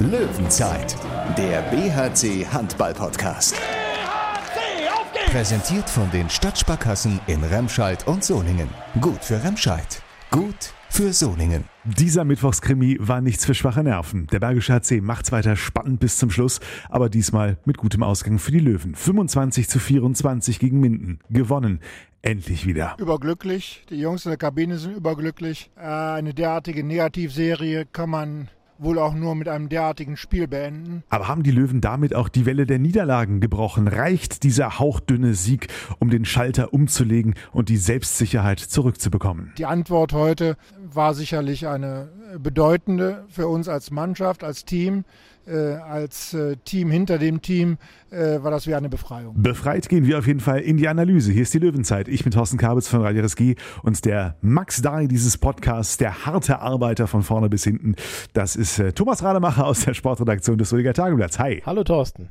Löwenzeit, der BHC Handball Podcast. BHC, auf geht's! Präsentiert von den Stadtsparkassen in Remscheid und Solingen. Gut für Remscheid, gut für Solingen. Dieser Mittwochskrimi war nichts für schwache Nerven. Der Bergische HC macht's weiter spannend bis zum Schluss, aber diesmal mit gutem Ausgang für die Löwen. 25 zu 24 gegen Minden. Gewonnen. Endlich wieder. Überglücklich. Die Jungs in der Kabine sind überglücklich. Äh, eine derartige Negativserie kann man wohl auch nur mit einem derartigen Spiel beenden. Aber haben die Löwen damit auch die Welle der Niederlagen gebrochen? Reicht dieser hauchdünne Sieg, um den Schalter umzulegen und die Selbstsicherheit zurückzubekommen? Die Antwort heute war sicherlich eine bedeutende für uns als Mannschaft, als Team. Äh, als äh, Team hinter dem Team äh, war das wie eine Befreiung. Befreit gehen wir auf jeden Fall in die Analyse. Hier ist die Löwenzeit. Ich bin Thorsten Kabitz von Radio RSG und der Max Dari dieses Podcasts, der harte Arbeiter von vorne bis hinten. Das ist äh, Thomas Rademacher aus der Sportredaktion des Soliger Tageblatts. Hi. Hallo Thorsten.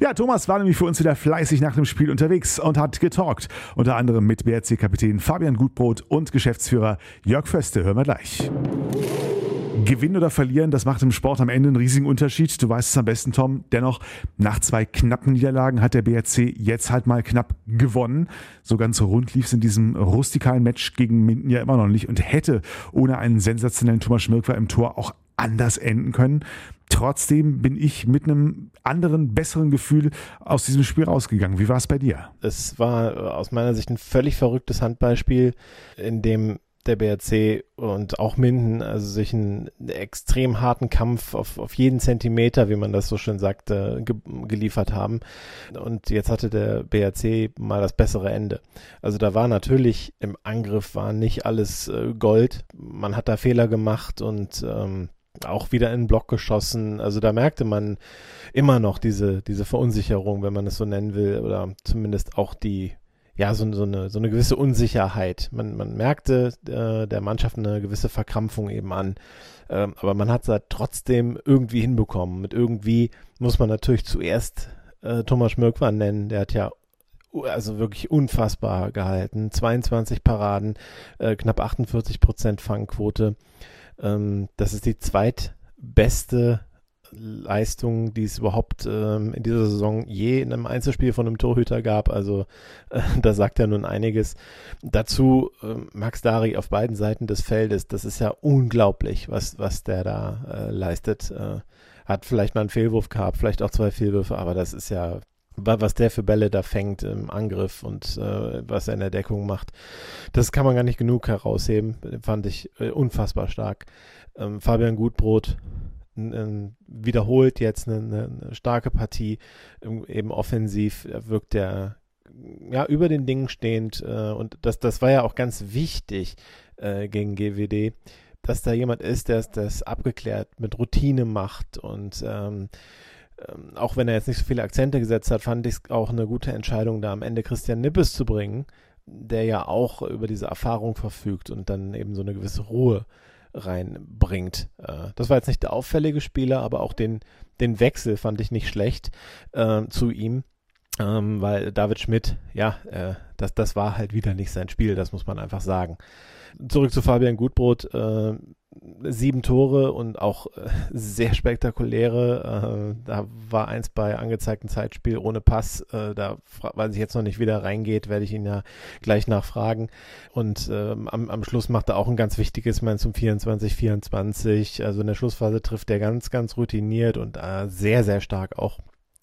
Ja, Thomas war nämlich für uns wieder fleißig nach dem Spiel unterwegs und hat getalkt. Unter anderem mit BRC-Kapitän Fabian Gutbrot und Geschäftsführer Jörg Föste. Hören wir gleich. Gewinnen oder verlieren, das macht im Sport am Ende einen riesigen Unterschied. Du weißt es am besten, Tom. Dennoch, nach zwei knappen Niederlagen hat der BRC jetzt halt mal knapp gewonnen. So ganz rund lief es in diesem rustikalen Match gegen Minden ja immer noch nicht und hätte ohne einen sensationellen Thomas Schmirkwer im Tor auch anders enden können. Trotzdem bin ich mit einem anderen, besseren Gefühl aus diesem Spiel rausgegangen. Wie war es bei dir? Es war aus meiner Sicht ein völlig verrücktes Handballspiel, in dem der BRC und auch Minden also sich einen extrem harten Kampf auf, auf jeden Zentimeter, wie man das so schön sagt, ge geliefert haben. Und jetzt hatte der BRC mal das bessere Ende. Also da war natürlich im Angriff war nicht alles äh, Gold. Man hat da Fehler gemacht und ähm, auch wieder in den Block geschossen. Also da merkte man immer noch diese, diese Verunsicherung, wenn man es so nennen will, oder zumindest auch die ja, so, so, eine, so eine gewisse Unsicherheit. Man, man merkte äh, der Mannschaft eine gewisse Verkrampfung eben an. Ähm, aber man hat es halt trotzdem irgendwie hinbekommen. Mit irgendwie muss man natürlich zuerst äh, Thomas Schmirkwan nennen. Der hat ja also wirklich unfassbar gehalten. 22 Paraden, äh, knapp 48 Prozent Fangquote. Ähm, das ist die zweitbeste Leistung, die es überhaupt ähm, in dieser Saison je in einem Einzelspiel von einem Torhüter gab. Also äh, da sagt er nun einiges. Dazu äh, Max Dari auf beiden Seiten des Feldes. Das ist ja unglaublich, was, was der da äh, leistet. Äh, hat vielleicht mal einen Fehlwurf gehabt, vielleicht auch zwei Fehlwürfe, aber das ist ja was der für Bälle da fängt im Angriff und äh, was er in der Deckung macht. Das kann man gar nicht genug herausheben. Fand ich äh, unfassbar stark. Ähm, Fabian Gutbrot wiederholt jetzt eine, eine, starke Partie, eben offensiv wirkt er ja über den Dingen stehend äh, und das, das war ja auch ganz wichtig äh, gegen GWD, dass da jemand ist, der das abgeklärt mit Routine macht und ähm, ähm, auch wenn er jetzt nicht so viele Akzente gesetzt hat, fand ich es auch eine gute Entscheidung, da am Ende Christian Nippes zu bringen, der ja auch über diese Erfahrung verfügt und dann eben so eine gewisse Ruhe reinbringt. Äh, das war jetzt nicht der auffällige Spieler, aber auch den, den Wechsel fand ich nicht schlecht äh, zu ihm. Ähm, weil David Schmidt, ja, äh, das, das war halt wieder nicht sein Spiel, das muss man einfach sagen. Zurück zu Fabian Gutbrot. Äh, sieben Tore und auch äh, sehr spektakuläre. Äh, da war eins bei angezeigtem Zeitspiel ohne Pass. Äh, da weiß ich jetzt noch nicht, wie der reingeht, werde ich ihn ja gleich nachfragen. Und ähm, am, am Schluss macht er auch ein ganz wichtiges, mein zum 24, 24. Also in der Schlussphase trifft er ganz, ganz routiniert und äh, sehr, sehr stark auch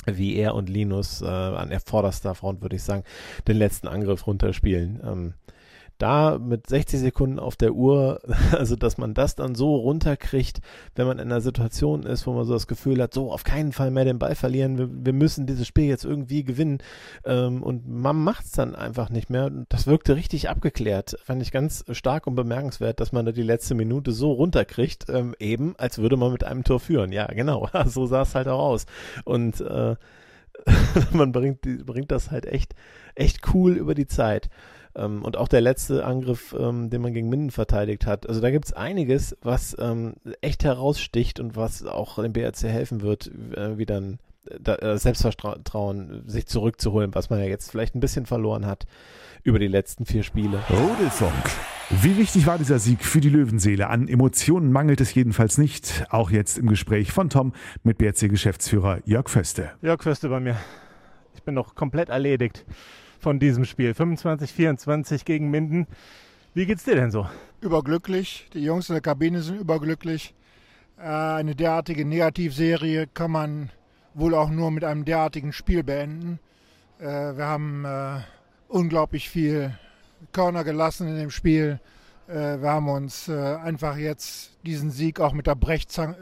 wie er und Linus äh, an der vorderster Front, würde ich sagen, den letzten Angriff runterspielen. Ähm, da mit 60 Sekunden auf der Uhr, also dass man das dann so runterkriegt, wenn man in einer Situation ist, wo man so das Gefühl hat, so auf keinen Fall mehr den Ball verlieren, wir, wir müssen dieses Spiel jetzt irgendwie gewinnen ähm, und man macht es dann einfach nicht mehr. Das wirkte richtig abgeklärt, fand ich ganz stark und bemerkenswert, dass man da die letzte Minute so runterkriegt, ähm, eben als würde man mit einem Tor führen. Ja, genau, so sah es halt auch aus und äh, man bringt, bringt das halt echt, echt cool über die Zeit. Ähm, und auch der letzte Angriff, ähm, den man gegen Minden verteidigt hat. Also da gibt es einiges, was ähm, echt heraussticht und was auch dem BRC helfen wird, äh, wieder ein äh, Selbstvertrauen sich zurückzuholen, was man ja jetzt vielleicht ein bisschen verloren hat über die letzten vier Spiele. Rudelfunk. Wie wichtig war dieser Sieg für die Löwenseele? An Emotionen mangelt es jedenfalls nicht. Auch jetzt im Gespräch von Tom mit BRC-Geschäftsführer Jörg Föste. Jörg Föste bei mir. Ich bin noch komplett erledigt von diesem Spiel. 25, 24 gegen Minden. Wie geht's dir denn so? Überglücklich. Die Jungs in der Kabine sind überglücklich. Äh, eine derartige Negativserie kann man wohl auch nur mit einem derartigen Spiel beenden. Äh, wir haben äh, unglaublich viel Körner gelassen in dem Spiel. Wir haben uns einfach jetzt diesen Sieg auch mit der Brechstange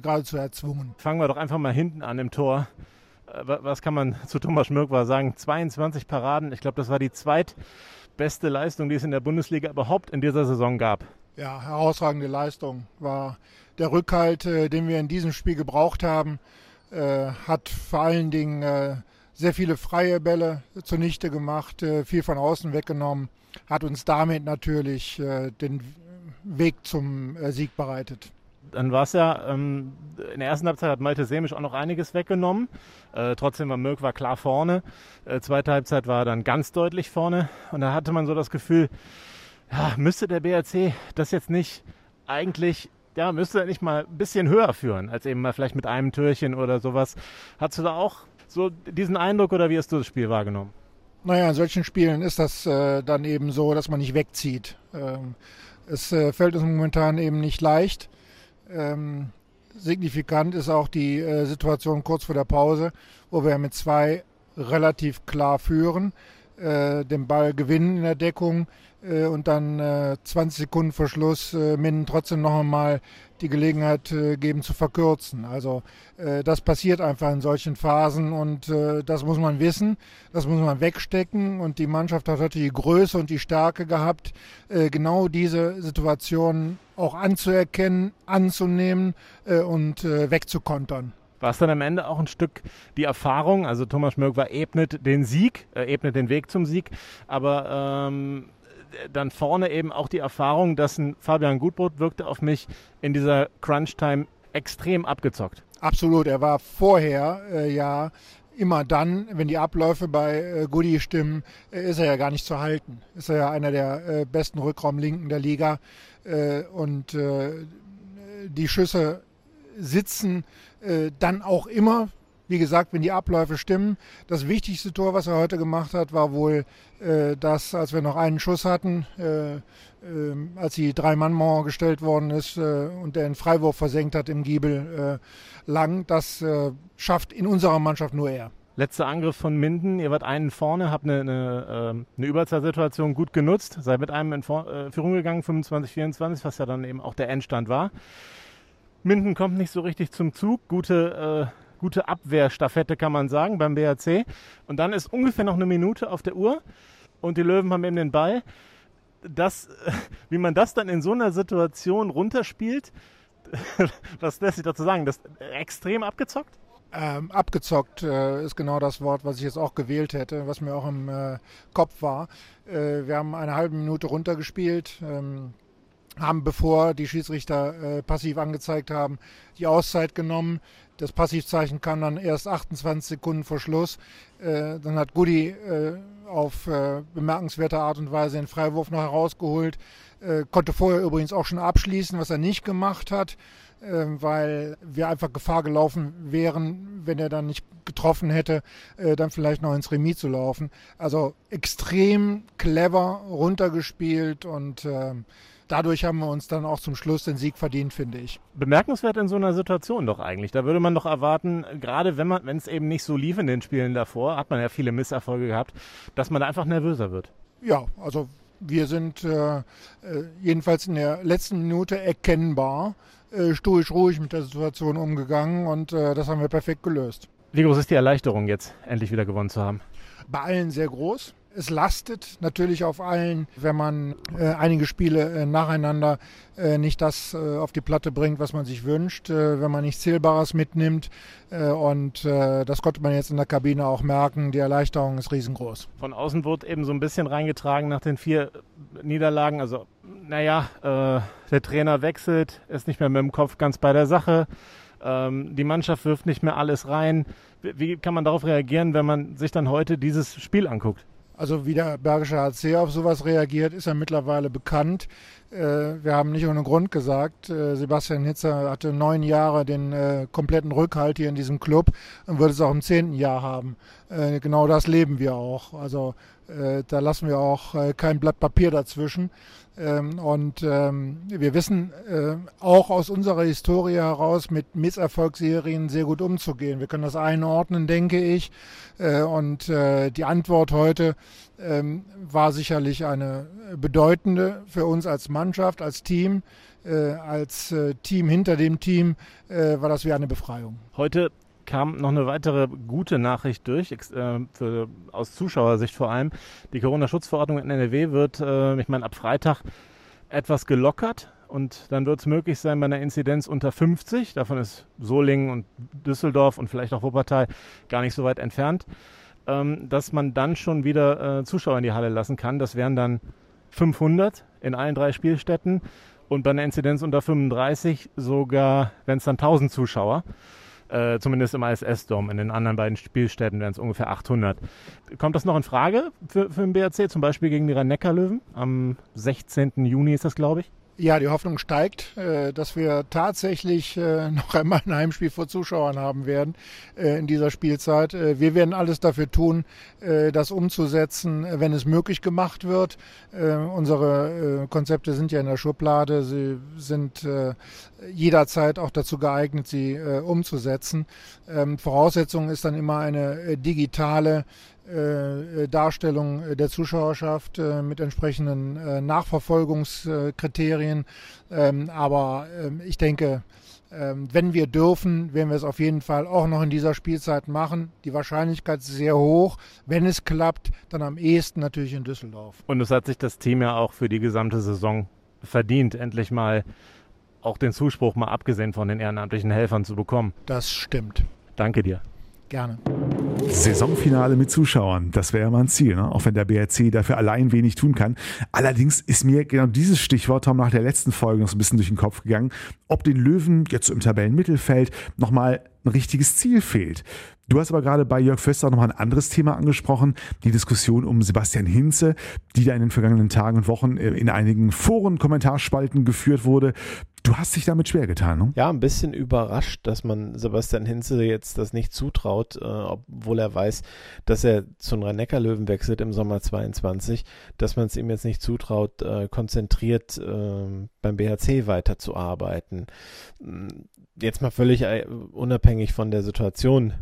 geradezu erzwungen. Fangen wir doch einfach mal hinten an im Tor. Äh, was kann man zu Thomas Schmirk sagen? 22 Paraden. Ich glaube, das war die zweitbeste Leistung, die es in der Bundesliga überhaupt in dieser Saison gab. Ja, herausragende Leistung. War der Rückhalt, den wir in diesem Spiel gebraucht haben, hat vor allen Dingen sehr viele freie Bälle zunichte gemacht, äh, viel von außen weggenommen, hat uns damit natürlich äh, den Weg zum äh, Sieg bereitet. Dann war es ja, ähm, in der ersten Halbzeit hat Malte Semisch auch noch einiges weggenommen. Äh, trotzdem war Mirk war klar vorne. Äh, zweite Halbzeit war er dann ganz deutlich vorne. Und da hatte man so das Gefühl, ja, müsste der BRC das jetzt nicht eigentlich ja, müsste er nicht mal ein bisschen höher führen, als eben mal vielleicht mit einem Türchen oder sowas. Hast du da auch so diesen Eindruck oder wie hast du das Spiel wahrgenommen? Naja, in solchen Spielen ist das äh, dann eben so, dass man nicht wegzieht. Ähm, es äh, fällt uns momentan eben nicht leicht. Ähm, signifikant ist auch die äh, Situation kurz vor der Pause, wo wir mit zwei relativ klar führen, äh, den Ball gewinnen in der Deckung äh, und dann 20 äh, Sekunden vor Schluss Minden trotzdem noch einmal die Gelegenheit äh, geben zu verkürzen. Also äh, das passiert einfach in solchen Phasen und äh, das muss man wissen, das muss man wegstecken und die Mannschaft hat heute die Größe und die Stärke gehabt, äh, genau diese Situation auch anzuerkennen, anzunehmen äh, und äh, wegzukontern war es dann am Ende auch ein Stück die Erfahrung. Also Thomas war ebnet den Sieg, äh, ebnet den Weg zum Sieg, aber ähm, dann vorne eben auch die Erfahrung, dass ein Fabian Gutbrot wirkte auf mich in dieser Crunch-Time extrem abgezockt. Absolut, er war vorher äh, ja immer dann, wenn die Abläufe bei äh, Goody stimmen, äh, ist er ja gar nicht zu halten. Ist er ja einer der äh, besten Rückraumlinken der Liga äh, und äh, die Schüsse sitzen äh, dann auch immer wie gesagt, wenn die Abläufe stimmen. Das wichtigste Tor, was er heute gemacht hat, war wohl äh, das, als wir noch einen Schuss hatten, äh, äh, als die Drei-Mann-Mauer gestellt worden ist äh, und der einen Freiwurf versenkt hat im Giebel äh, lang. Das äh, schafft in unserer Mannschaft nur er. Letzter Angriff von Minden. Ihr wart einen vorne, habt eine, eine, ähm, eine Überzahlsituation gut genutzt, seid mit einem in Führung gegangen, 25-24, was ja dann eben auch der Endstand war. Minden kommt nicht so richtig zum Zug. Gute gute Abwehrstaffette, kann man sagen, beim BHC. Und dann ist ungefähr noch eine Minute auf der Uhr und die Löwen haben eben den Ball. Das, wie man das dann in so einer Situation runterspielt, was lässt sich dazu sagen? Das extrem abgezockt? Ähm, abgezockt äh, ist genau das Wort, was ich jetzt auch gewählt hätte, was mir auch im äh, Kopf war. Äh, wir haben eine halbe Minute runtergespielt. Ähm, haben, bevor die Schiedsrichter äh, passiv angezeigt haben, die Auszeit genommen. Das Passivzeichen kam dann erst 28 Sekunden vor Schluss. Äh, dann hat Goody äh, auf äh, bemerkenswerte Art und Weise den Freiwurf noch herausgeholt. Äh, konnte vorher übrigens auch schon abschließen, was er nicht gemacht hat, äh, weil wir einfach Gefahr gelaufen wären, wenn er dann nicht getroffen hätte, äh, dann vielleicht noch ins Remis zu laufen. Also extrem clever runtergespielt und ähm, dadurch haben wir uns dann auch zum Schluss den Sieg verdient, finde ich. Bemerkenswert in so einer Situation doch eigentlich. Da würde man doch erwarten, gerade wenn man, wenn es eben nicht so lief in den Spielen davor, hat man ja viele Misserfolge gehabt, dass man da einfach nervöser wird. Ja, also wir sind äh, äh jedenfalls in der letzten Minute erkennbar äh, stoisch ruhig mit der Situation umgegangen und äh, das haben wir perfekt gelöst. Wie groß ist die Erleichterung jetzt, endlich wieder gewonnen zu haben? Bei allen sehr groß. Es lastet natürlich auf allen, wenn man äh, einige Spiele äh, nacheinander äh, nicht das äh, auf die Platte bringt, was man sich wünscht, äh, wenn man nichts Zählbares mitnimmt. Äh, und das konnte man jetzt in der Kabine auch merken. Die Erleichterung ist riesengroß. Von außen wurde eben so ein bisschen reingetragen nach den vier Niederlagen. Also, naja, der Trainer wechselt, ist nicht mehr mit dem Kopf ganz bei der Sache. Ähm, die Mannschaft wirft nicht mehr alles rein. Wie kann man darauf reagieren, wenn man sich dann heute dieses Spiel anguckt? Also wie der Bergische HC auf sowas reagiert, ist ja mittlerweile bekannt. Äh, wir haben nicht ohne Grund gesagt, äh, Sebastian Hitzer hatte neun Jahre den äh, kompletten Rückhalt hier in diesem Club und wird es auch im zehnten Jahr haben. Genau das leben wir auch. Also da lassen wir auch kein Blatt Papier dazwischen. Ähm, und ähm, wir wissen auch aus unserer Historie heraus, mit Misserfolgsserien sehr gut umzugehen. Wir können das einordnen, denke ich. Und die Antwort heute ähm, war sicherlich eine bedeutende für uns als Mannschaft, als Team. Äh, als äh, Team hinter dem Team äh, war das wie eine Befreiung. Heute kam noch eine weitere gute Nachricht durch, äh, für, aus Zuschauersicht vor allem. Die Corona-Schutzverordnung in NRW wird, äh, ich meine, ab Freitag etwas gelockert. Und dann wird es möglich sein bei einer Inzidenz unter 50. Davon ist Solingen und Düsseldorf und vielleicht auch Wuppertal gar nicht so weit entfernt ähm, dass man dann schon wieder äh, Zuschauer in die Halle lassen kann. Das wären dann 500 in allen drei Spielstätten und bei einer Inzidenz unter 35 sogar, wenn es dann 1000 Zuschauer. Äh, zumindest im ISS-Dom. In den anderen beiden Spielstätten wären es ungefähr 800. Kommt das noch in Frage für, für den BRC, zum Beispiel gegen die Rhein-Neckar-Löwen? Am 16. Juni ist das, glaube ich. Ja, die Hoffnung steigt, äh, dass wir tatsächlich äh, noch einmal ein Heimspiel vor Zuschauern haben werden äh, in dieser Spielzeit. Wir werden alles dafür tun, das umzusetzen, wenn es möglich gemacht wird. Unsere Konzepte sind ja in der Schublade. Sie sind jederzeit auch dazu geeignet, sie umzusetzen. Ähm, Voraussetzung ist dann immer eine digitale Darstellung der Zuschauerschaft äh, mit entsprechenden äh, Nachverfolgungskriterien. Ähm, aber ähm, ich denke, ähm, wenn wir dürfen, werden wir es auf jeden Fall auch noch in dieser Spielzeit machen. Die Wahrscheinlichkeit ist sehr hoch. Wenn es klappt, dann am ehesten natürlich in Düsseldorf. Und es hat sich das Team ja auch für die gesamte Saison verdient, endlich mal auch den Zuspruch mal abgesehen von den ehrenamtlichen Helfern zu bekommen. Das stimmt. Danke dir. Gerne. Saisonfinale mit Zuschauern, das wäre ja mal ein Ziel, ne? auch wenn der BRC dafür allein wenig tun kann. Allerdings ist mir genau dieses Stichwort, Tom, nach der letzten Folge noch so ein bisschen durch den Kopf gegangen, ob den Löwen jetzt im Tabellenmittelfeld nochmal ein richtiges Ziel fehlt. Du hast aber gerade bei Jörg Föster nochmal ein anderes Thema angesprochen, die Diskussion um Sebastian Hinze, die da in den vergangenen Tagen und Wochen äh, in einigen Foren, Kommentarspalten geführt wurde. Du hast dich damit schwer getan, ne? Ja, ein bisschen überrascht, dass man Sebastian Hinze jetzt das nicht zutraut, äh, obwohl er weiß, dass er zu den Rhein-Neckar-Löwen wechselt im Sommer 22, dass man es ihm jetzt nicht zutraut, äh, konzentriert äh, beim BHC weiterzuarbeiten. Hm, jetzt mal völlig äh, unabhängig von der Situation,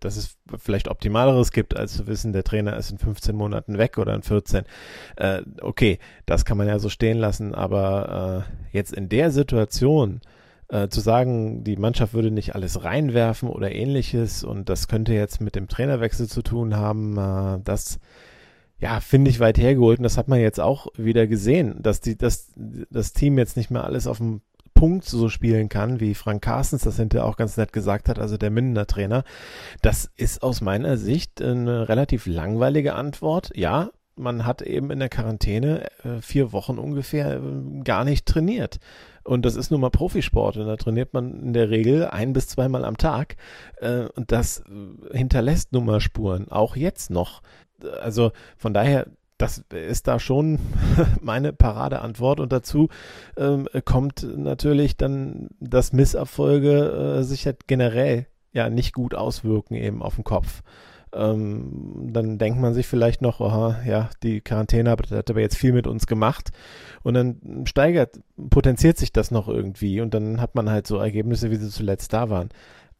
dass es vielleicht Optimaleres gibt, als zu wissen, der Trainer ist in 15 Monaten weg oder in 14. Äh, okay, das kann man ja so stehen lassen, aber äh, jetzt in der Situation äh, zu sagen, die Mannschaft würde nicht alles reinwerfen oder ähnliches und das könnte jetzt mit dem Trainerwechsel zu tun haben, äh, das ja, finde ich weit hergeholt und das hat man jetzt auch wieder gesehen, dass die, dass das Team jetzt nicht mehr alles auf dem Punkt so spielen kann, wie Frank Carstens das hinterher auch ganz nett gesagt hat, also der Mindener Trainer. Das ist aus meiner Sicht eine relativ langweilige Antwort. Ja, man hat eben in der Quarantäne äh, vier Wochen ungefähr äh, gar nicht trainiert. Und das ist nun mal Profisport und da trainiert man in der Regel ein bis zweimal am Tag. Äh, und das hinterlässt nun mal Spuren, auch jetzt noch. Also von daher das ist da schon meine Paradeantwort. Und dazu ähm, kommt natürlich dann, dass Misserfolge äh, sich halt generell ja nicht gut auswirken eben auf den Kopf. Ähm, dann denkt man sich vielleicht noch, aha, ja, die Quarantäne hat, hat aber jetzt viel mit uns gemacht. Und dann steigert, potenziert sich das noch irgendwie. Und dann hat man halt so Ergebnisse, wie sie zuletzt da waren.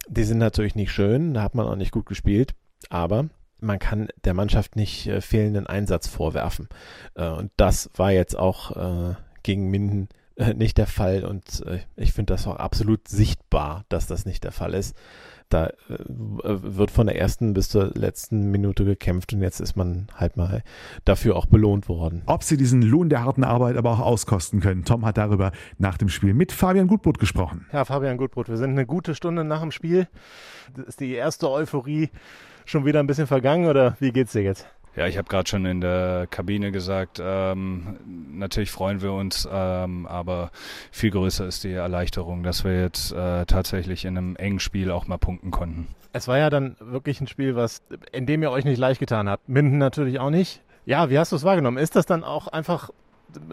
Die sind natürlich nicht schön, da hat man auch nicht gut gespielt. Aber man kann der Mannschaft nicht äh, fehlenden Einsatz vorwerfen. Äh, und das war jetzt auch äh, gegen Minden äh, nicht der Fall. Und äh, ich finde das auch absolut sichtbar, dass das nicht der Fall ist. Da äh, wird von der ersten bis zur letzten Minute gekämpft und jetzt ist man halt mal dafür auch belohnt worden. Ob sie diesen Lohn der harten Arbeit aber auch auskosten können. Tom hat darüber nach dem Spiel mit Fabian Gutbrot gesprochen. Ja, Fabian Gutbrot, wir sind eine gute Stunde nach dem Spiel. Das ist die erste Euphorie schon wieder ein bisschen vergangen oder wie geht's dir jetzt? Ja, ich habe gerade schon in der Kabine gesagt, ähm, natürlich freuen wir uns, ähm, aber viel größer ist die Erleichterung, dass wir jetzt äh, tatsächlich in einem engen Spiel auch mal punkten konnten. Es war ja dann wirklich ein Spiel, was, in dem ihr euch nicht leicht getan habt. Minden natürlich auch nicht. Ja, wie hast du es wahrgenommen? Ist das dann auch einfach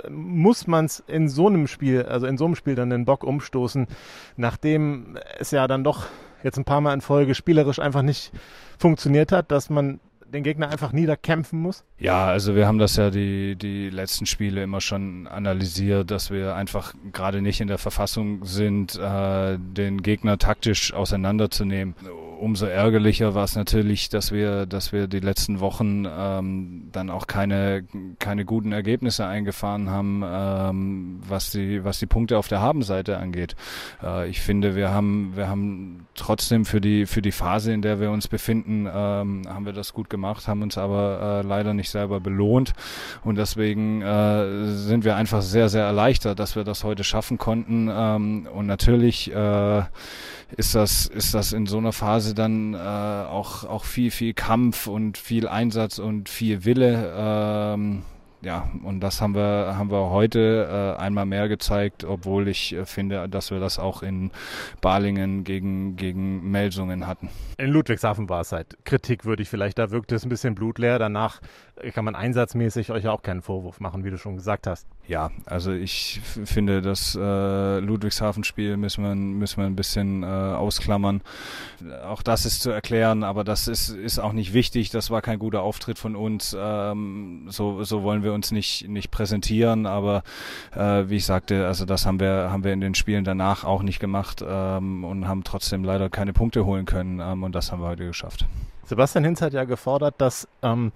muss man es in so einem Spiel, also in so einem Spiel dann den Bock umstoßen, nachdem es ja dann doch jetzt ein paar Mal in Folge spielerisch einfach nicht funktioniert hat, dass man den Gegner einfach niederkämpfen muss? Ja, also wir haben das ja die, die letzten Spiele immer schon analysiert, dass wir einfach gerade nicht in der Verfassung sind, äh, den Gegner taktisch auseinanderzunehmen umso ärgerlicher war es natürlich, dass wir, dass wir die letzten Wochen ähm, dann auch keine, keine guten Ergebnisse eingefahren haben, ähm, was die, was die Punkte auf der Habenseite angeht. Äh, ich finde, wir haben, wir haben trotzdem für die, für die Phase, in der wir uns befinden, ähm, haben wir das gut gemacht, haben uns aber äh, leider nicht selber belohnt und deswegen äh, sind wir einfach sehr, sehr erleichtert, dass wir das heute schaffen konnten ähm, und natürlich äh, ist das, ist das in so einer Phase dann äh, auch, auch viel, viel Kampf und viel Einsatz und viel Wille. Ähm, ja, und das haben wir, haben wir heute äh, einmal mehr gezeigt, obwohl ich äh, finde, dass wir das auch in Balingen gegen, gegen Melsungen hatten. In Ludwigshafen war es halt kritikwürdig vielleicht, da wirkte es ein bisschen blutleer. Danach kann man einsatzmäßig euch auch keinen Vorwurf machen, wie du schon gesagt hast. Ja, also ich finde, das äh, Ludwigshafen-Spiel müssen wir, müssen wir ein bisschen äh, ausklammern. Auch das ist zu erklären, aber das ist, ist auch nicht wichtig. Das war kein guter Auftritt von uns. Ähm, so, so wollen wir uns nicht, nicht präsentieren, aber äh, wie ich sagte, also das haben wir, haben wir in den Spielen danach auch nicht gemacht ähm, und haben trotzdem leider keine Punkte holen können ähm, und das haben wir heute geschafft. Sebastian Hinz hat ja gefordert, dass ähm,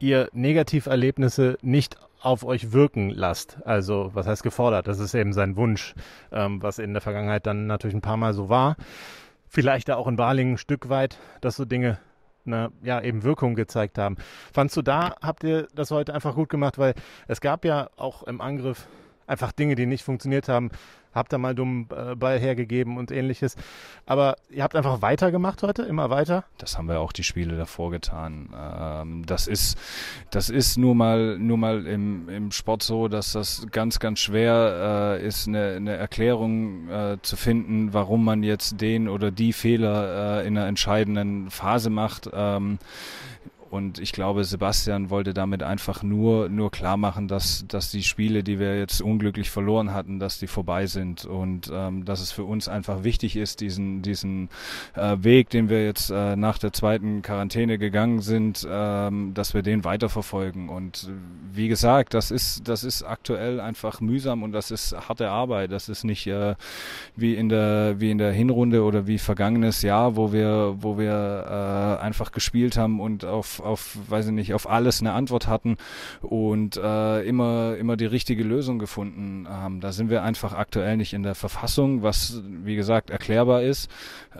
ihr Negativerlebnisse nicht auf euch wirken lasst. Also was heißt gefordert? Das ist eben sein Wunsch, ähm, was in der Vergangenheit dann natürlich ein paar Mal so war. Vielleicht auch in Balingen ein Stück weit, dass so Dinge eine, ja, eben Wirkung gezeigt haben. Fandst du da, habt ihr das heute einfach gut gemacht, weil es gab ja auch im Angriff einfach Dinge, die nicht funktioniert haben habt da mal dummen äh, Ball hergegeben und ähnliches. Aber ihr habt einfach weitergemacht heute, immer weiter? Das haben wir auch die Spiele davor getan. Ähm, das ist, das ist nur mal, nur mal im, im Sport so, dass das ganz, ganz schwer äh, ist, eine, eine Erklärung äh, zu finden, warum man jetzt den oder die Fehler in einer entscheidenden Phase macht. Und ich glaube, Sebastian wollte damit einfach nur, nur klar machen, dass, dass die Spiele, die wir jetzt unglücklich verloren hatten, dass die vorbei sind und ähm, dass es für uns einfach wichtig ist, diesen, diesen äh, Weg, den wir jetzt äh, nach der zweiten Quarantäne gegangen sind, ähm, dass wir den weiterverfolgen. Und wie gesagt, das ist, das ist aktuell einfach mühsam und das ist harte Arbeit. Das ist nicht äh, wie in der, wie in der Hinrunde oder wie vergangenes Jahr, wo wir, wo wir äh, einfach gespielt haben und auf auf, weiß ich nicht, auf alles eine Antwort hatten und äh, immer, immer die richtige Lösung gefunden haben. Da sind wir einfach aktuell nicht in der Verfassung, was, wie gesagt, erklärbar ist.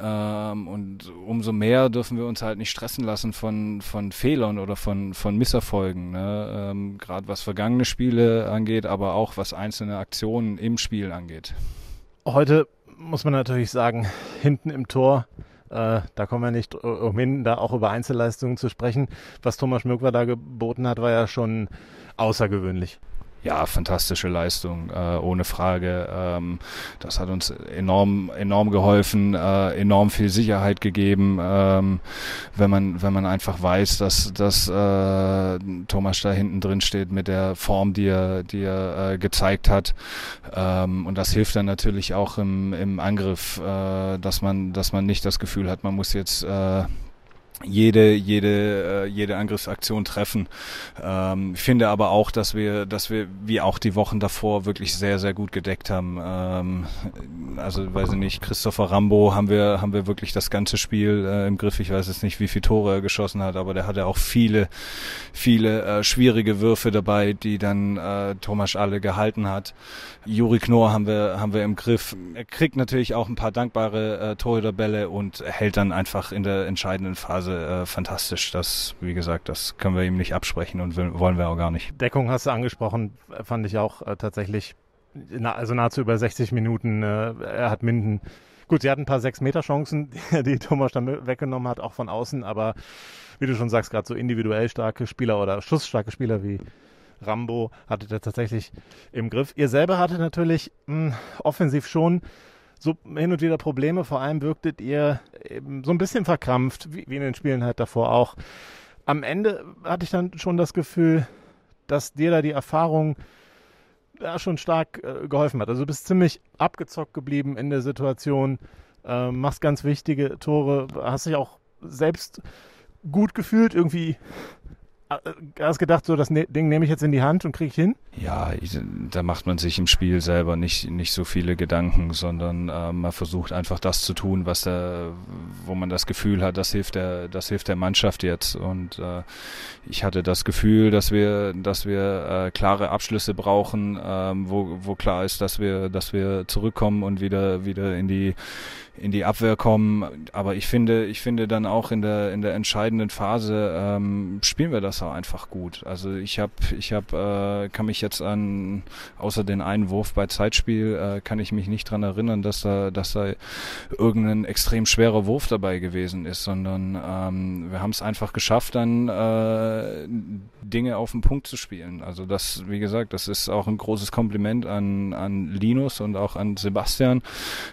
Ähm, und umso mehr dürfen wir uns halt nicht stressen lassen von, von Fehlern oder von, von Misserfolgen. Ne? Ähm, Gerade was vergangene Spiele angeht, aber auch was einzelne Aktionen im Spiel angeht. Heute muss man natürlich sagen, hinten im Tor äh, da kommen wir nicht umhin, da auch über Einzelleistungen zu sprechen. Was Thomas Schmöckwer da geboten hat, war ja schon außergewöhnlich. Ja, fantastische Leistung, äh, ohne Frage. Ähm, das hat uns enorm, enorm geholfen, äh, enorm viel Sicherheit gegeben, ähm, wenn man, wenn man einfach weiß, dass, dass äh, Thomas da hinten drin steht mit der Form, die er, die er äh, gezeigt hat. Ähm, und das hilft dann natürlich auch im, im Angriff, äh, dass man, dass man nicht das Gefühl hat, man muss jetzt äh, jede jede äh, jede Angriffsaktion treffen. Ähm, finde aber auch, dass wir dass wir wie auch die Wochen davor wirklich sehr sehr gut gedeckt haben. Ähm, also weiß ich nicht, Christopher Rambo haben wir haben wir wirklich das ganze Spiel äh, im Griff. Ich weiß jetzt nicht, wie viele Tore er geschossen hat, aber der hatte auch viele viele äh, schwierige Würfe dabei, die dann äh, Thomas alle gehalten hat. Juri Knorr haben wir haben wir im Griff. Er kriegt natürlich auch ein paar dankbare äh, Torhüterbälle und hält dann einfach in der entscheidenden Phase äh, fantastisch. Das, wie gesagt, das können wir ihm nicht absprechen und will, wollen wir auch gar nicht. Deckung hast du angesprochen, fand ich auch äh, tatsächlich, na, also nahezu über 60 Minuten. Äh, er hat Minden. Gut, sie hatten ein paar Sechs-Meter-Chancen, die Thomas dann weggenommen hat, auch von außen, aber wie du schon sagst, gerade so individuell starke Spieler oder schussstarke Spieler wie Rambo hattet ihr tatsächlich im Griff. Ihr selber hattet natürlich mh, offensiv schon so hin und wieder Probleme. Vor allem wirktet ihr so ein bisschen verkrampft, wie, wie in den Spielen halt davor auch. am Ende hatte ich dann schon das Gefühl, dass dir da die Erfahrung ja, schon stark äh, geholfen hat. Also du bist ziemlich abgezockt geblieben in der Situation, äh, machst ganz wichtige Tore, hast dich auch selbst gut gefühlt, irgendwie hast gedacht, so das ne Ding nehme ich jetzt in die Hand und kriege ich hin? Ja, ich, da macht man sich im Spiel selber nicht, nicht so viele Gedanken, sondern äh, man versucht einfach das zu tun, was der, wo man das Gefühl hat, das hilft der, das hilft der Mannschaft jetzt. Und äh, ich hatte das Gefühl, dass wir, dass wir äh, klare Abschlüsse brauchen, äh, wo, wo klar ist, dass wir, dass wir zurückkommen und wieder, wieder in die in die Abwehr kommen. Aber ich finde, ich finde dann auch in der in der entscheidenden Phase ähm, spielen wir das auch einfach gut. Also ich habe ich habe äh, kann mich jetzt an außer den Einwurf bei Zeitspiel äh, kann ich mich nicht dran erinnern, dass da dass da irgendein extrem schwerer Wurf dabei gewesen ist, sondern ähm, wir haben es einfach geschafft, dann äh, Dinge auf den Punkt zu spielen. Also das, wie gesagt, das ist auch ein großes Kompliment an an Linus und auch an Sebastian,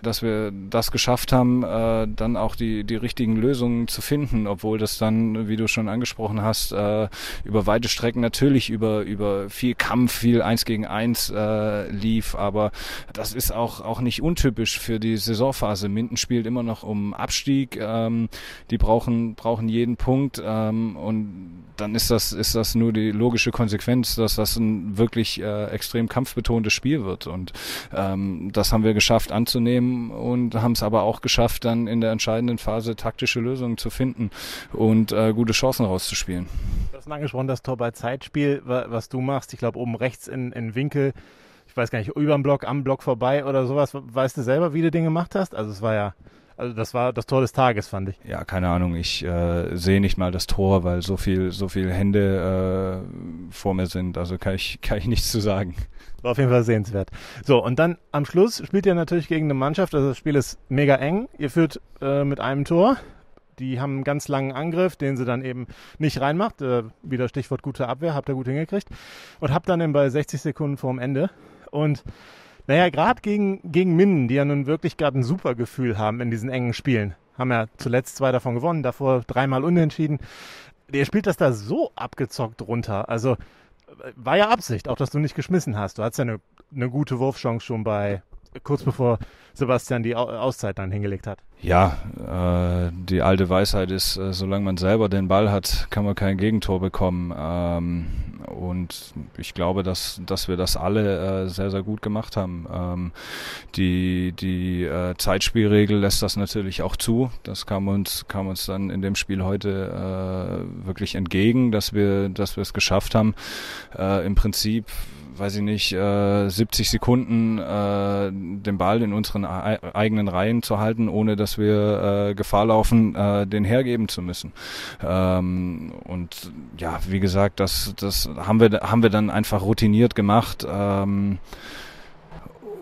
dass wir das geschafft geschafft haben, äh, dann auch die, die richtigen Lösungen zu finden, obwohl das dann, wie du schon angesprochen hast, äh, über weite Strecken natürlich über, über viel Kampf, viel Eins gegen Eins äh, lief, aber das ist auch, auch nicht untypisch für die Saisonphase. Minden spielt immer noch um Abstieg, ähm, die brauchen, brauchen jeden Punkt ähm, und dann ist das, ist das nur die logische Konsequenz, dass das ein wirklich äh, extrem kampfbetontes Spiel wird. Und ähm, das haben wir geschafft anzunehmen und haben es aber auch geschafft, dann in der entscheidenden Phase taktische Lösungen zu finden und äh, gute Chancen rauszuspielen. Du hast angesprochen, das Tor bei Zeitspiel, was du machst. Ich glaube, oben rechts in, in Winkel ich weiß gar nicht, über dem Block, am Block vorbei oder sowas. Weißt du selber, wie du den gemacht hast? Also es war ja also das war das Tor des Tages, fand ich. Ja, keine Ahnung. Ich äh, sehe nicht mal das Tor, weil so viel, so viele Hände äh, vor mir sind. Also kann ich, kann ich nichts zu sagen. War auf jeden Fall sehenswert. So, und dann am Schluss spielt ihr natürlich gegen eine Mannschaft. Also das Spiel ist mega eng. Ihr führt äh, mit einem Tor. Die haben einen ganz langen Angriff, den sie dann eben nicht reinmacht. Äh, wieder Stichwort gute Abwehr, habt ihr gut hingekriegt. Und habt dann eben bei 60 Sekunden vorm Ende. Und naja, gerade gegen, gegen Minden, die ja nun wirklich gerade ein super Gefühl haben in diesen engen Spielen. Haben ja zuletzt zwei davon gewonnen, davor dreimal unentschieden. Der spielt das da so abgezockt runter. Also war ja Absicht, auch dass du nicht geschmissen hast. Du hattest ja eine, eine gute Wurfchance schon bei, kurz bevor Sebastian die Auszeit dann hingelegt hat. Ja, äh, die alte Weisheit ist, äh, solange man selber den Ball hat, kann man kein Gegentor bekommen. Ähm, und ich glaube, dass, dass wir das alle äh, sehr, sehr gut gemacht haben. Ähm, die die äh, Zeitspielregel lässt das natürlich auch zu. Das kam uns, kam uns dann in dem Spiel heute äh, wirklich entgegen, dass wir, dass wir es geschafft haben, äh, im Prinzip weiß ich nicht, äh, 70 Sekunden äh, den Ball in unseren eigenen Reihen zu halten, ohne dass wir äh, Gefahr laufen, äh, den hergeben zu müssen. Ähm, und ja, wie gesagt, das, das haben wir, haben wir dann einfach routiniert gemacht. Ähm,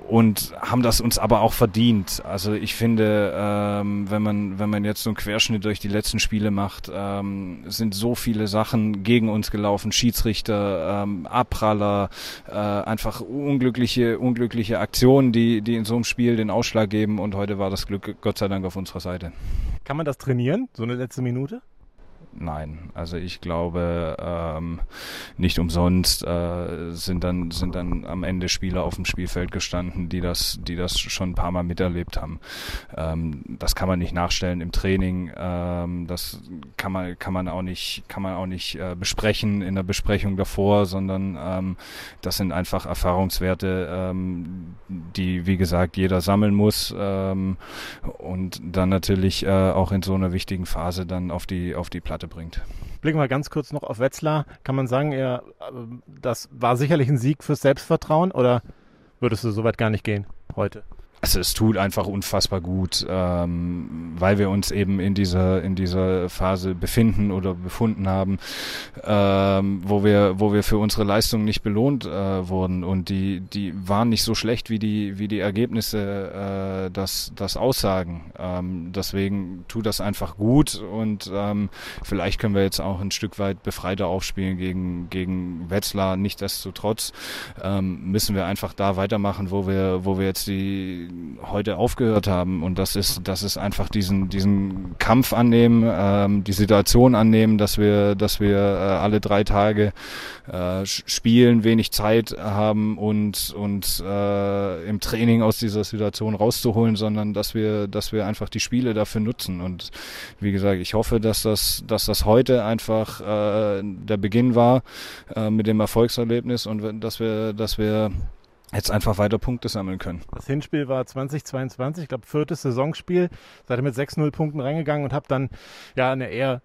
und haben das uns aber auch verdient. Also ich finde, ähm, wenn man wenn man jetzt so einen Querschnitt durch die letzten Spiele macht, ähm, sind so viele Sachen gegen uns gelaufen, Schiedsrichter, ähm, Abpraller, äh, einfach unglückliche unglückliche Aktionen, die die in so einem Spiel den Ausschlag geben. Und heute war das Glück Gott sei Dank auf unserer Seite. Kann man das trainieren, so eine letzte Minute? Nein. Also ich glaube, ähm, nicht umsonst äh, sind dann sind dann am Ende Spieler auf dem Spielfeld gestanden, die das die das schon ein paar Mal miterlebt haben. Ähm, das kann man nicht nachstellen im Training. Ähm, das kann man kann man auch nicht kann man auch nicht äh, besprechen in der Besprechung davor, sondern ähm, das sind einfach Erfahrungswerte, ähm, die wie gesagt jeder sammeln muss ähm, und dann natürlich äh, auch in so einer wichtigen Phase dann auf die auf die Platte bringt. Blicken wir ganz kurz noch auf Wetzlar. Kann man sagen, er, das war sicherlich ein Sieg fürs Selbstvertrauen oder würdest du so weit gar nicht gehen heute? Also es tut einfach unfassbar gut, ähm, weil wir uns eben in dieser in dieser Phase befinden oder befunden haben, ähm, wo wir wo wir für unsere Leistung nicht belohnt äh, wurden und die die waren nicht so schlecht wie die wie die Ergebnisse äh, das das aussagen. Ähm, deswegen tut das einfach gut und ähm, vielleicht können wir jetzt auch ein Stück weit befreiter aufspielen gegen gegen Wetzlar. Nichtsdestotrotz ähm, müssen wir einfach da weitermachen, wo wir wo wir jetzt die heute aufgehört haben. Und das ist, das ist einfach diesen, diesen Kampf annehmen, ähm, die Situation annehmen, dass wir, dass wir äh, alle drei Tage äh, spielen, wenig Zeit haben und, und äh, im Training aus dieser Situation rauszuholen, sondern dass wir, dass wir einfach die Spiele dafür nutzen. Und wie gesagt, ich hoffe, dass das, dass das heute einfach äh, der Beginn war äh, mit dem Erfolgserlebnis und dass wir, dass wir jetzt einfach weiter Punkte sammeln können. Das Hinspiel war 2022, ich glaube viertes Saisonspiel. Seid ihr mit 6-0 Punkten reingegangen und habt dann ja eine eher,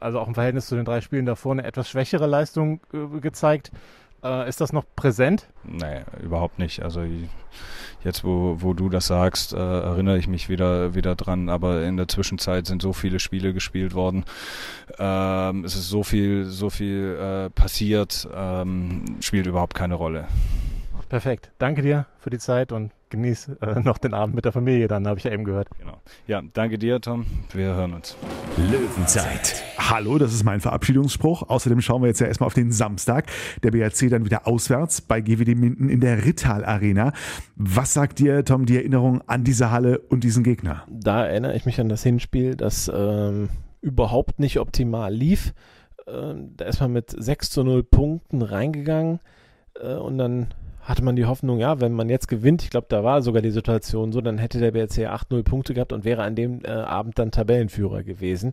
also auch im Verhältnis zu den drei Spielen davor, eine etwas schwächere Leistung äh, gezeigt. Äh, ist das noch präsent? Nee, überhaupt nicht. Also jetzt, wo, wo du das sagst, äh, erinnere ich mich wieder, wieder dran. Aber in der Zwischenzeit sind so viele Spiele gespielt worden. Ähm, es ist so viel, so viel äh, passiert, ähm, spielt überhaupt keine Rolle. Perfekt. Danke dir für die Zeit und genieß äh, noch den Abend mit der Familie dann, habe ich ja eben gehört. Genau. Ja, danke dir, Tom. Wir hören uns. Löwenzeit. Hallo, das ist mein Verabschiedungsspruch. Außerdem schauen wir jetzt ja erstmal auf den Samstag. Der BRC dann wieder auswärts bei GWD Minden in der Rittal Arena. Was sagt dir, Tom, die Erinnerung an diese Halle und diesen Gegner? Da erinnere ich mich an das Hinspiel, das ähm, überhaupt nicht optimal lief. Ähm, da ist man mit 6 zu 0 Punkten reingegangen äh, und dann hatte man die Hoffnung, ja, wenn man jetzt gewinnt, ich glaube, da war sogar die Situation so, dann hätte der BRC 8-0 Punkte gehabt und wäre an dem äh, Abend dann Tabellenführer gewesen.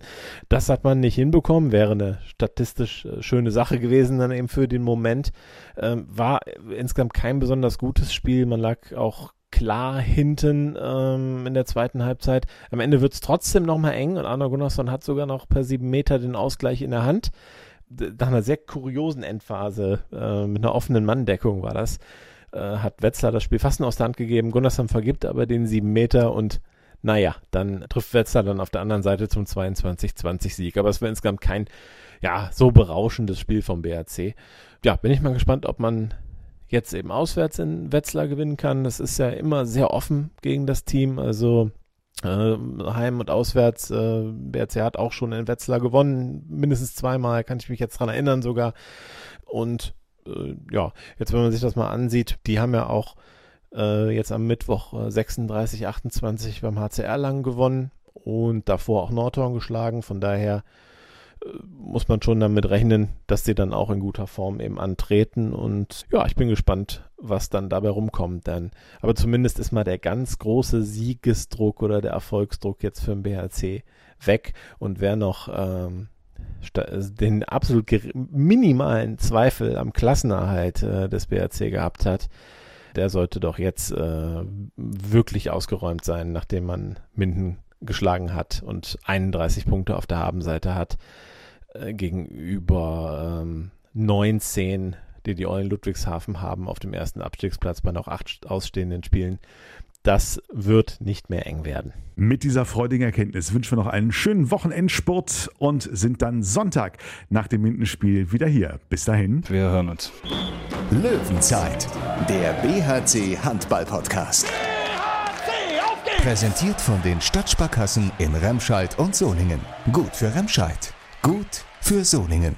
Das hat man nicht hinbekommen, wäre eine statistisch äh, schöne Sache gewesen dann eben für den Moment. Ähm, war insgesamt kein besonders gutes Spiel, man lag auch klar hinten ähm, in der zweiten Halbzeit. Am Ende wird es trotzdem nochmal eng und Arno Gunnarsson hat sogar noch per sieben Meter den Ausgleich in der Hand nach einer sehr kuriosen Endphase äh, mit einer offenen Manndeckung war das, äh, hat Wetzlar das Spiel fast nur aus der Hand gegeben. Gunnarsson vergibt aber den sieben Meter und naja, dann trifft Wetzlar dann auf der anderen Seite zum 22-20-Sieg. Aber es war insgesamt kein, ja, so berauschendes Spiel vom BRC. Ja, bin ich mal gespannt, ob man jetzt eben auswärts in Wetzlar gewinnen kann. Das ist ja immer sehr offen gegen das Team. Also heim und auswärts. Äh, BRC hat auch schon in Wetzlar gewonnen, mindestens zweimal, kann ich mich jetzt dran erinnern sogar. Und äh, ja, jetzt wenn man sich das mal ansieht, die haben ja auch äh, jetzt am Mittwoch 36, 28 beim HCR lang gewonnen und davor auch Nordhorn geschlagen. Von daher muss man schon damit rechnen, dass sie dann auch in guter Form eben antreten. Und ja, ich bin gespannt, was dann dabei rumkommt. Dann. Aber zumindest ist mal der ganz große Siegesdruck oder der Erfolgsdruck jetzt für den BHC weg. Und wer noch ähm, den absolut minimalen Zweifel am Klassenerhalt äh, des BRC gehabt hat, der sollte doch jetzt äh, wirklich ausgeräumt sein, nachdem man Minden geschlagen hat und 31 Punkte auf der Habenseite hat. Äh, gegenüber ähm, 19, die die Eulen Ludwigshafen haben auf dem ersten Abstiegsplatz bei noch acht ausstehenden Spielen. Das wird nicht mehr eng werden. Mit dieser freudigen Erkenntnis wünschen wir noch einen schönen Wochenendsport und sind dann Sonntag nach dem Mindenspiel wieder hier. Bis dahin. Wir hören uns. Löwenzeit, der BHC Handball Podcast. Präsentiert von den Stadtsparkassen in Remscheid und Solingen. Gut für Remscheid. Gut für Solingen.